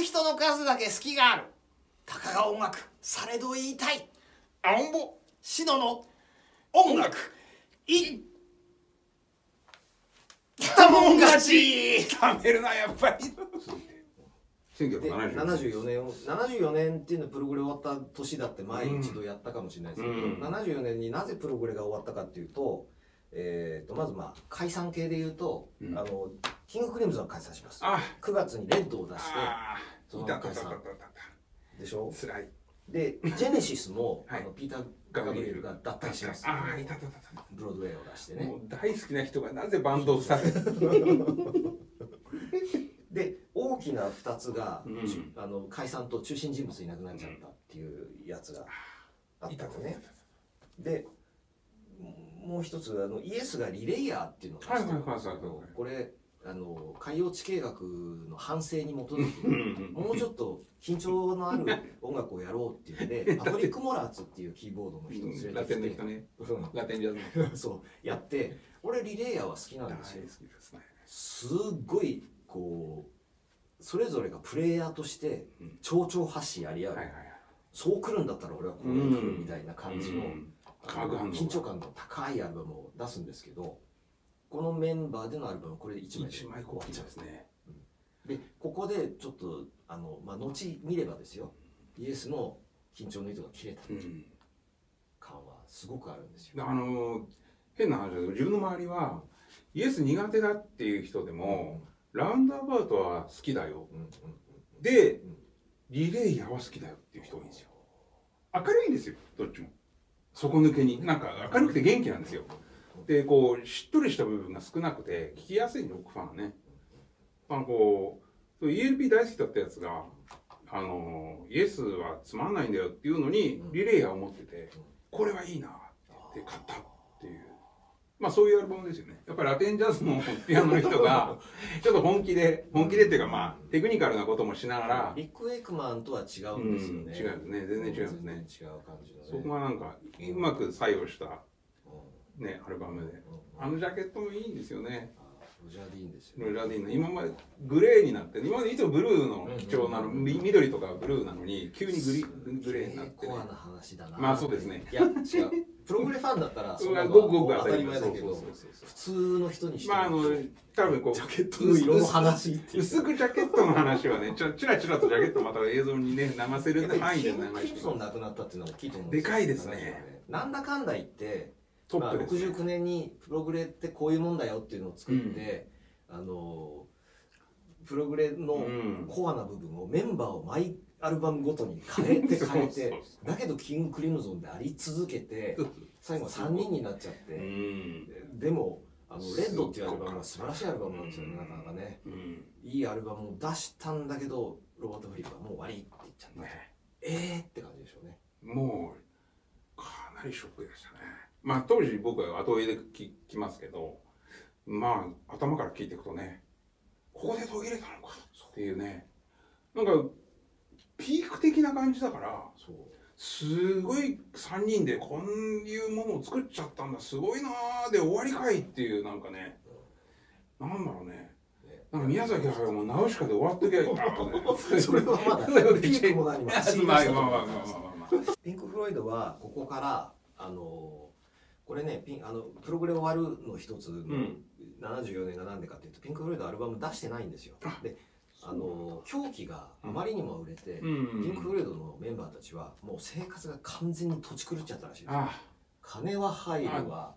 く人の数だけ隙がある。たかが音楽されど言いたい。青んぼシノの音楽。いったもん勝ち。食べるなやっぱり。で1970 74年を74年っていうのはプログレ終わった年だって前一度やったかもしれないですけど、うん。74年になぜプログレが終わったかっていうと,、えー、とまずまあ解散系で言うと、うん。あのキングクリムゾンが解散します。あ。9月にレッドを出してあそのいたたたたた解散たでしょ？つらい。でジェネシスも、はい。あのピーター・ガブリエルが脱退します。ああいたたたた。ブロードウェイを出してね。もう大好きな人がなぜバンドをスタートで大きな2つが、うん。あの解散と中心人物いなくなっちゃったっていうやつがあっいたたたのねでもう一つあのイエスがリレイヤーっていうのを出してはいはいはいはいはい。これあの海洋地形学の反省に基づきうんもうちょっと緊張のある音楽をやろうっていうんで パトリック・モラーツっていうキーボードの人を連ラれてきてうん。ラテンジャズの。そうやって俺リレイヤーは好きなんですよ。すね。すっごいこうそれぞれがプレイヤーとしてうん。蝶々発信やり合う、はいはいはい。そう来るんだったら俺はこう来るみたいな感じの緊張感の高いアルバムを出すんですけどこのメンバーでのアルバムこれで1枚で。一枚コピーですね。でここでちょっとあの、まあ、後見ればですよ。イエスの緊張の糸が切れたうん。感はすごくあるんですよ、あの変な話だけど自分の周りはイエス苦手だっていう人でもラウンドアバウトは好きだよ。うんうんでうん。リレイヤーは好きだよっていう人がいいんですよ。明るいんですよどっちも。底抜けに。なんか明るくて元気なんですよでこうしっとりした部分が少なくて聞きやすいロックファンはね。あのこう ELP 大好きだったやつがあのイエスはつまんないんだよっていうのにうん。リレイヤーを持っててこれはいいなって買ったっていう。まあそういうアルバムですよね。やっぱりラテンジャズのピアノの人が ちょっと本気で本気でっていうかまあテクニカルなこともしながら。リック・ウェイクマンとは違うんですよね、うん違いますね。全然違いますね。違う感じのね。そこがなんかうまく作用したうんねアルバムで。うん。あのジャケットもいいんですよね。あロジャー・ディーンですよロジャーディーンの。今までグレーになって今までいつもブルーの基調なの、緑とかブルーなのに急にグリグレーになって、ね。コアな話だな。まあそうですね。いや違う。プログレファンだったらそんなのごくごくは当たり前だけど。普通の人にしてまああの多分こうジャケットの色の話って薄くジャケットの話はねちょちらちらとジャケットまた映像にね流せる範囲で流キング・クリプソンくなったっていうのは大きいと思うんでかいですね。なんだかんだ言ってトップです、ね。まあ、69年にプログレってこういうもんだよっていうのを作って、あのプログレのうん。コアな部分をメンバーを毎アルバムごとに変えて 変えてだけどキング・クリムゾンであり続けて最後は3人になっちゃっうて、ん。でもあのレッドっていうアルバムは素晴らしいアルバムなんですよねなかなかね。うん。いいアルバムを出したんだけどロバート・フリップはもう終わりって言っちゃった、ね。えーって感じでしょうね。もうかなりショックでしたねまあ当時僕は後追いで聞きますけどまあ頭から聞いていくとねここで途切れたのかっていうね。なんかピーク的な感じだからすごい3人でこういうものを作っちゃったんだすごいなーで終わりかいっていうなんかねなんだろうね。ねなんか宮崎駿もナウシカで終わっときゃいいなと ね。それはまだ ピークも何も走りますまあまあまあまあ。ピンク・フロイドはここからあのこれねピンあのプログレ終わるの一つのん。74年が何でかっていうとピンク・フロイドアルバム出してないんですよ。あであの狂気があまりにも売れて、うんピンク・フロイドのメンバーたちはもう生活が完全に土地狂っちゃったらしいですあ金は入るわ。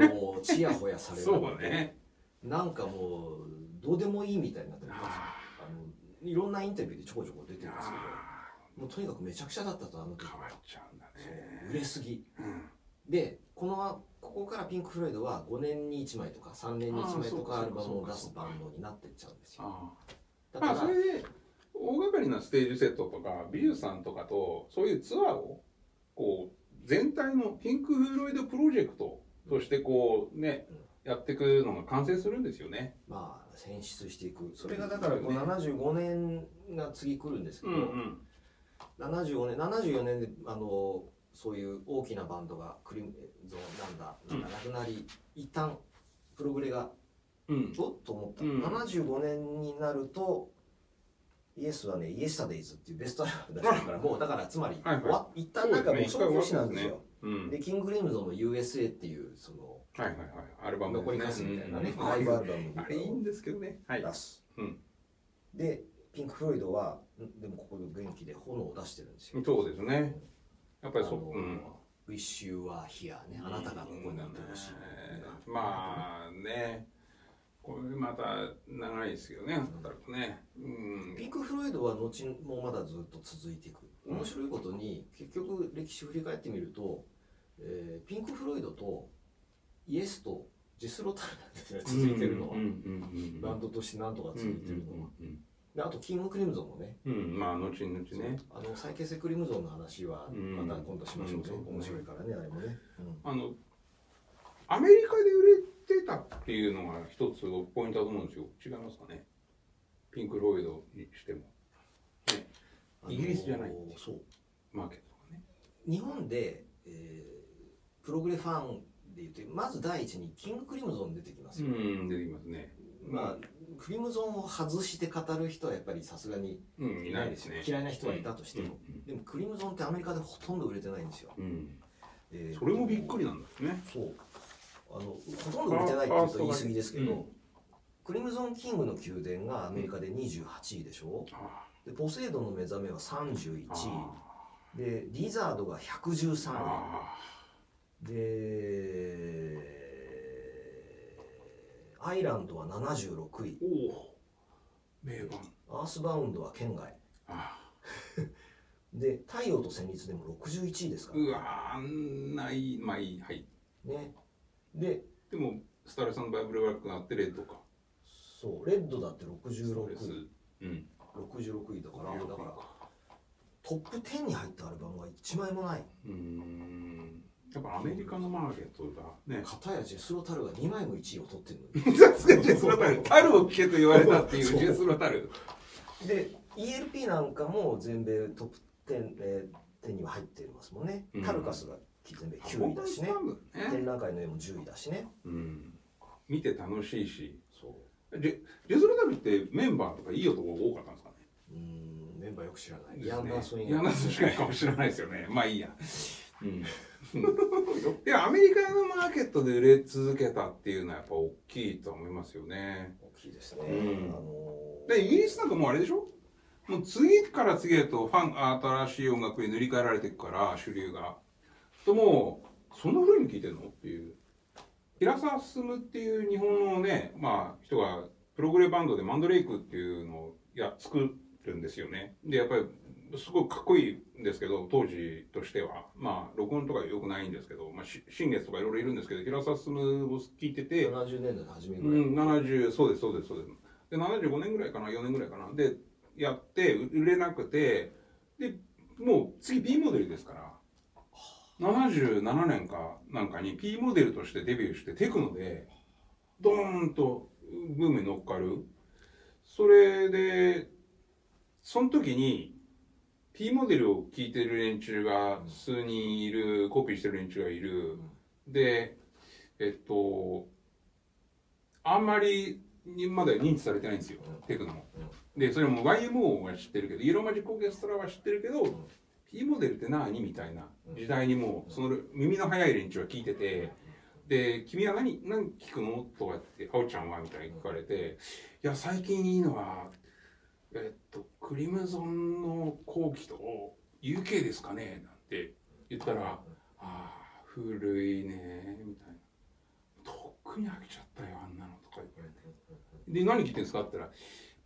もうちやほやされる。そうね。なんかもうどうでもいいみたいになってるんですよ。ああ。のいろんなインタビューでちょこちょこ出てるんですけどあもうとにかくめちゃくちゃだったとあの時。変わっちゃうんだね。売れすぎ。うん。でこのここからピンク・フロイドは5年に1枚とか3年に1枚とかアルバムを出すバンドになってっちゃうんですよ。あだから、あまあそれで大掛かりなステージセットとか美術さんとかとそういうツアーをこう全体のピンク・フロイドプロジェクトとしてこうねやっていくのが完成するんですよね。まあ選出していく。それがだからこう75年が次来るんですけど、ん75年74年であのそういう大きなバンドがクリムゾンなんだ。なんかなくなり、一旦プログレがうんおっと思った、うん。75年になるとイエスはね、イエスタデイズっていうベストアルバム出してるから、もうだからつまり、はいはい。わ一旦なんかもう消去しなんですよ。うん。で、キング・クリムゾンの USA っていう、その、はいはいはい。アルバム残りかすみたいなね、うん。ライブアルバムあれいいんですけどね。はい。出す。うん。で、ピンク・フロイドは、んでもここで元気で炎を出してるんですよ。そうですねやっぱりそう。うん。Wish You Were Here ね、あなたがここにいてほしい。まあね。これまた長いですよねなん。ね。うん。ピンク・フロイドは後もまだずっと続いていく。面白いことに結局歴史振り返ってみると、えーピンク・フロイドとイエスとジェス・ロタルなんですね続いてるのは、うんうんうんバンドとしてなんとか続いてるのは、うんであとキング・クリムゾンもね。うんうんまあ後々ね。あの再結成クリムゾンの話はうん。また今度しましょうね、うん面白いからねあれもね、あのアメリカで売れてたっていうのが一つポイントだと思うんですよ。違いますかね？ピンク・ロイドにしても。ね。うんイギリスじゃない？そう。マーケットがね。日本で、えープログレファンで言ってまず第一にキング・クリムゾン出てきますよ、うん出てきますねまあクリムゾンを外して語る人はやっぱりさすがにうんいないですね。嫌いな人はいたとしても、うんでもクリムゾンってアメリカでほとんど売れてないんですよ、うん。えーそれもびっくりなんですね。そう。あのほとんど売れてないって言うと言い過ぎですけど、うんクリムゾンキングの宮殿がアメリカで28位でしょ。あでポセイドンの目覚めは31あ位でリザードが113あ位でアイランドは76位。おお。名盤。アースバウンドは県外。あ で太陽と旋律でも61位ですから。うわあんないまあいいはいね。ででもスターレスバイブルブラックがあってレッドか。そうレッドだってそう66です位うん。66位だから66だからトップ10に入ったアルバムが1枚もない。うーんやっぱアメリカのマーケットがね。片やジェスロタルが2枚も1位を取ってるのにさすがジェスロタル。タルを聞けと言われたっていうジェスロタル。で ELP なんかも全米トップ10、えー、10には入ってますもんね、うん。タルカスが全米9位だしね。ね。展覧会の絵も10位だしね。うん。見て楽しいし。そう。ジェジェスロタルってメンバーとかいい男が多かったんですかね。うーんメンバーよく知らない、ですね。ヤンダーソン以ヤンダーソンしかいかもしれないですよね。まあいいや。うんいやアメリカのマーケットで売れ続けたっていうのはやっぱ大きいと思いますよね。大きいですね、うん。あのーでイギリスなんかもうあれでしょ？もう次から次へとファン新しい音楽に塗り替えられていくから主流が。ともうそんな風に聞いてんの？っていう。平沢進っていう日本のねまあ人がプログレバンドでマンドレイクっていうのをや作るんですよね。でやっぱりすごいかっこいいんですけど当時としては。まあ録音とかよくないんですけど、まあ、し新月とかいろいろいるんですけど平沢進を聞いてて70年代の初めうぐらい、ん、70そうですそうですそうです。で75年ぐらいかな4年ぐらいかな。でやって売れなくてでもう次 P モデルですから。77年かなんかに P モデルとしてデビューしてテクノでドーンとブームに乗っかる。それでその時に P モデルを聴いてる連中が数人いるコピーしてる連中がいる。でえっとあんまりまだ認知されてないんですよ、うん。テクノも。で、それも YMO は知ってるけど、イエローマジックオーケストラは知ってるけど、ん。P モデルって何みたいなうん。時代にもう、その耳の速い連中は聞いてて、で、君は何、何聞くの？とかって、あおちゃんはみたいに聞かれて、いや、最近いいのは、えっと、クリムゾンの後期と UK ですかねなんて言ったら、ああ、古いね、みたいな。とっくに飽きちゃったよ、あんなのとか言われて。で、何聞いてんですか？って言ったら、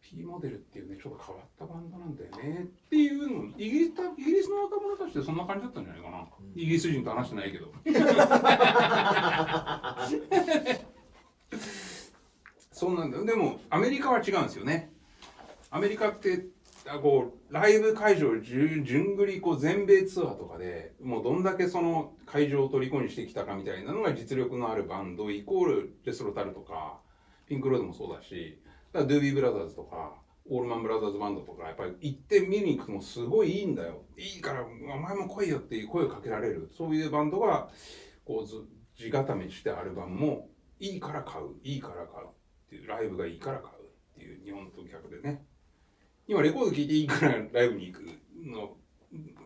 P モデルっていうね、ちょっと変わったバンドなんだよねっていうのを、イギリスたイギリスの若者たちってそんな感じだったんじゃないかな。イギリス人と話してないけど。そうなんだよ。でも、アメリカは違うんですよね。アメリカって、あこう、ライブ会場じゅ順繰りこう全米ツアーとかで、もうどんだけその会場を虜にしてきたかみたいなのが実力のあるバンド、イコールレスロタルとか、ピンクロードもそうだし、だドゥービーブラザーズとか、オールマンブラザーズバンドとか、やっぱり行って見に行くともすごいいいんだよ。いいから、お前も来いよっていう声をかけられる。そういうバンドが、こうず、地固めしてアルバムも、いいから買う、いいから買うっていう、ライブがいいから買うっていう日本と逆でね。今レコード聴いていいからライブに行くの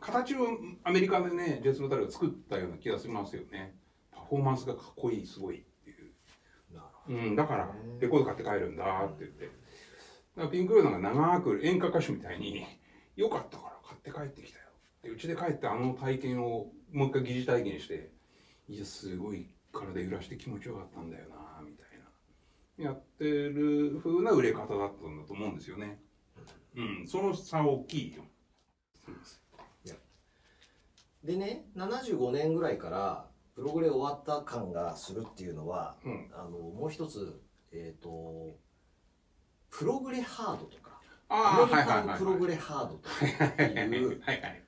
形をアメリカでねジェスロタルが作ったような気がしますよね。パフォーマンスがかっこいいすごいっていう、うん、だからレコード買って帰るんだって言って。だからピンク・ロイドが長く演歌歌手みたいによかったから買って帰ってきたよ。でうちで帰ってあの体験をもう一回疑似体験していやすごい体揺らして気持ちよかったんだよなみたいな。やってる風な売れ方だったんだと思うんですよねうんその差は大きいよ。でね75年ぐらいからプログレ終わった感がするっていうのはうん。あのもう一つえっ、とプログレハードとかあアメリカのプログレレハードとかっていうはいはい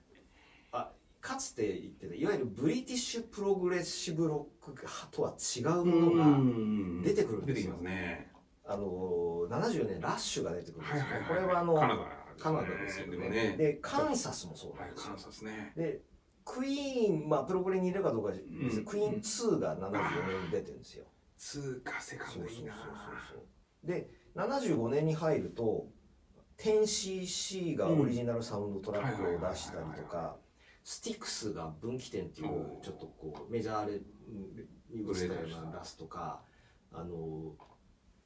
あかつて言ってたいわゆるブリティッシュプログレッシブロックとは違うものが出てくるんですよ。出てきますねあの70年ラッシュが出てくるんですよ、はいはいはいこれはあのカナダですよね。でもね。でカンサスもそうはないんですよ。カンサスね。でクイーンまあプログレにいるかどうかですけど、うん。クイーン2が74年に出てるんですよ、通過セカンドいいな。そうで75年に入ると 10cc がオリジナルサウンドトラックを出したりとかスティックスが分岐点っていうちょっとこうメジャーレに移ったようなラスとかあの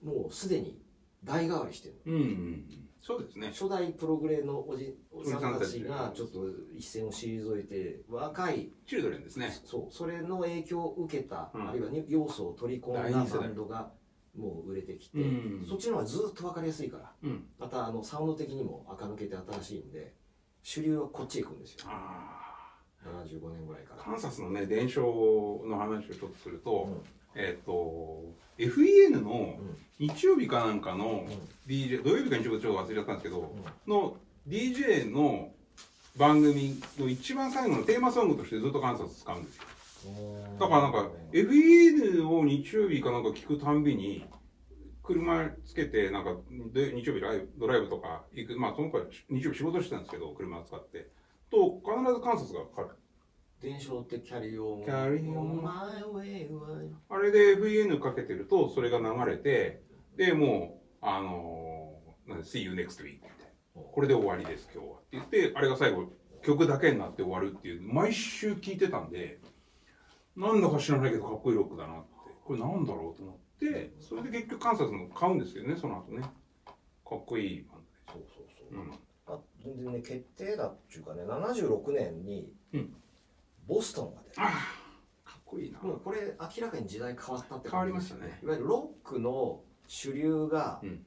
もうすでに代替わりしてるうんうんそうですね。初代プログレのおじおじさんたちがちょっと一線を退いて若いチルドレンですね。そうそれの影響を受けた、うん。あるいはに要素を取り込んだバンドがもう売れてきて、うん。そっちの方がずっと分かりやすいからうん。またあのサウンド的にも垢抜けて新しいんで主流はこっちへ行くんですよ。あ75年ぐらいから。あカンサスのね伝承の話をちょっとすると、うん。えっ、と FEN のうん。日曜日かなんかのうん。DJ 土曜日か日曜日かちょっと忘れちゃったんですけど、うん。の DJ の番組の一番最後のテーマソングとしてずっとカンサス使うんですよ。だからなんか FEN を日曜日かなんか聞くたんびに車つけてなんかで日曜日ライブドライブとか行くまあその頃日曜日仕事してたんですけど車を使ってと必ずカンサスがかかる。伝承ってキャリオン Carry on My way はあれで FEN かけてるとそれが流れてでもうあのー、なんで See you next week みたいなこれで終わりです今日は。って言ってあれが最後曲だけになって終わるっていう毎週聴いてたんでなんだか知らないけどかっこいいロックだなって。これなんだろうと思ってそれで結局カンサスの買うんですよねその後ね。かっこいいバンそうそうそう、ドで、あ全然ね決定だっていうかね76年にうん。ボストンが出てああかっこいいな。もうこれ明らかに時代変わったって変わりましたね。いわゆるロックの主流が、うん。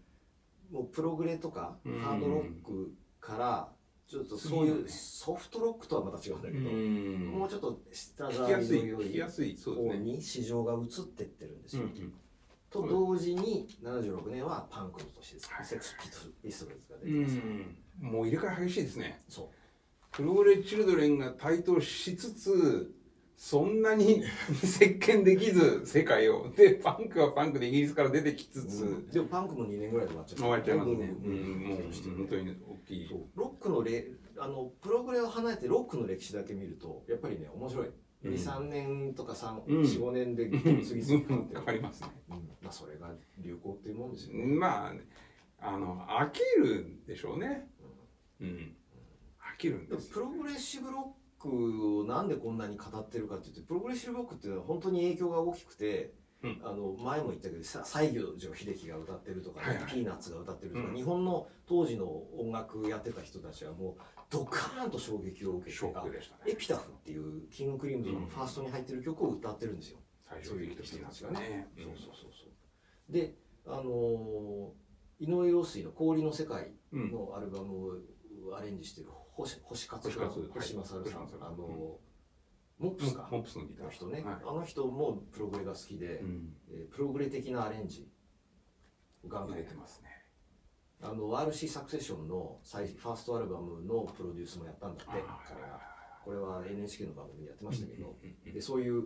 もうプログレとかうん。ハードロックからちょっとそういうソフトロックとはまた違うんだけうど、ん。もうちょっと下聞きやすいやすいそうですね。方に市場が移ってってるんですよ。うんうんと同時に76年はパンクの年です、はい。セックスピストルズが出うてます、ん。もう入れ替え激しいですね。そう。プログレチルドレンが台頭しつつそんなに 席巻できず世界を。でパンクはパンクでイギリスから出てきつつ、でもパンクも2年ぐらいで終わっちゃった。終わっちゃいますね、ううん。んもう本当に大きい。ロックのれあのプログレを離れてロックの歴史だけ見るとやっぱりね面白い、うん23年とかうん。45年で次々変わってる変わりますね。うん。まあそれが流行っていうもんですよね、まあねあの飽きるんでしょうね。うん。飽きるんでですもプログレッシブロックをなんでこんなに語ってるかって言ってプログレッシブロックっていうのは本当に影響が大きくて、うん。あの前も言ったけどさ西行寺秀樹が歌ってるとか、ねはいはい。ピーナッツが歌ってるとか、うん。日本の当時の音楽やってた人たちはもうドカーンと衝撃を受けてね。エピタフっていうキングクリームズのファーストに入ってる曲を歌ってるんですよ。最初的としてますよね。そうそうそうそう。で、あのー井上陽水の氷の世界うん。のアルバムをアレンジしてる星星勝星勝星勝さん、あのモップスか。モップスのギター。の人ね、はい。あの人もプログレが好きで、うん。えープログレ的なアレンジガンガン入れてますね。あの RC サクセションの最ファーストアルバムのプロデュースもやったんだって。彼はこれは NHK の番組でやってましたけど、でそういう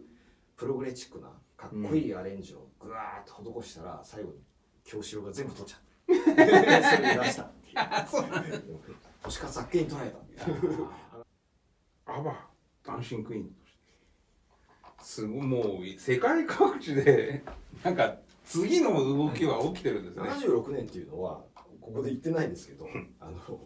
プログレチックなかっこいいアレンジをぐわーっと施したら最後に京志郎が全部取っちゃった。それ で出したっていう星勝あっけに捉えた アバダンシングクイーンすごいもう世界各地で なんか次の動きは起きてるんですね76年っていうのはここで言ってないですけど、あの、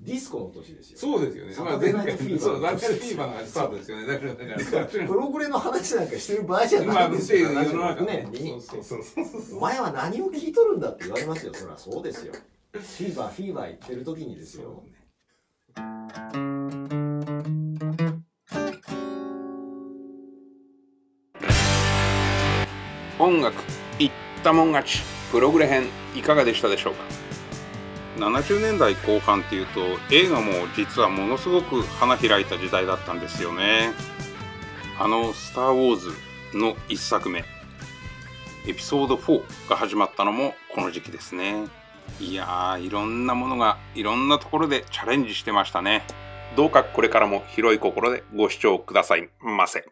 ディスコの年ですよ。そうですよね。サタデーナイト回、フィーバーフィーバーがスタートですよね。だから、だから、プログレの話なんかしてる場合じゃまあ、ないんですよ。世の中76年に。そうそうそうそう。お前は何を聞いとるんだって言われますよ。そりゃそうですよ。フィーバー、フィーバー言ってる時にですよ。音楽いったもん勝ち。プログレ編いかがでしたでしょうか？70年代後半っていうと映画も実はものすごく花開いた時代だったんですよね。あの「スター・ウォーズ」の一作目エピソード4が始まったのもこの時期ですね。いやーいろんなものがいろんなところでチャレンジしてましたね。どうかこれからも広い心でご視聴くださいませ。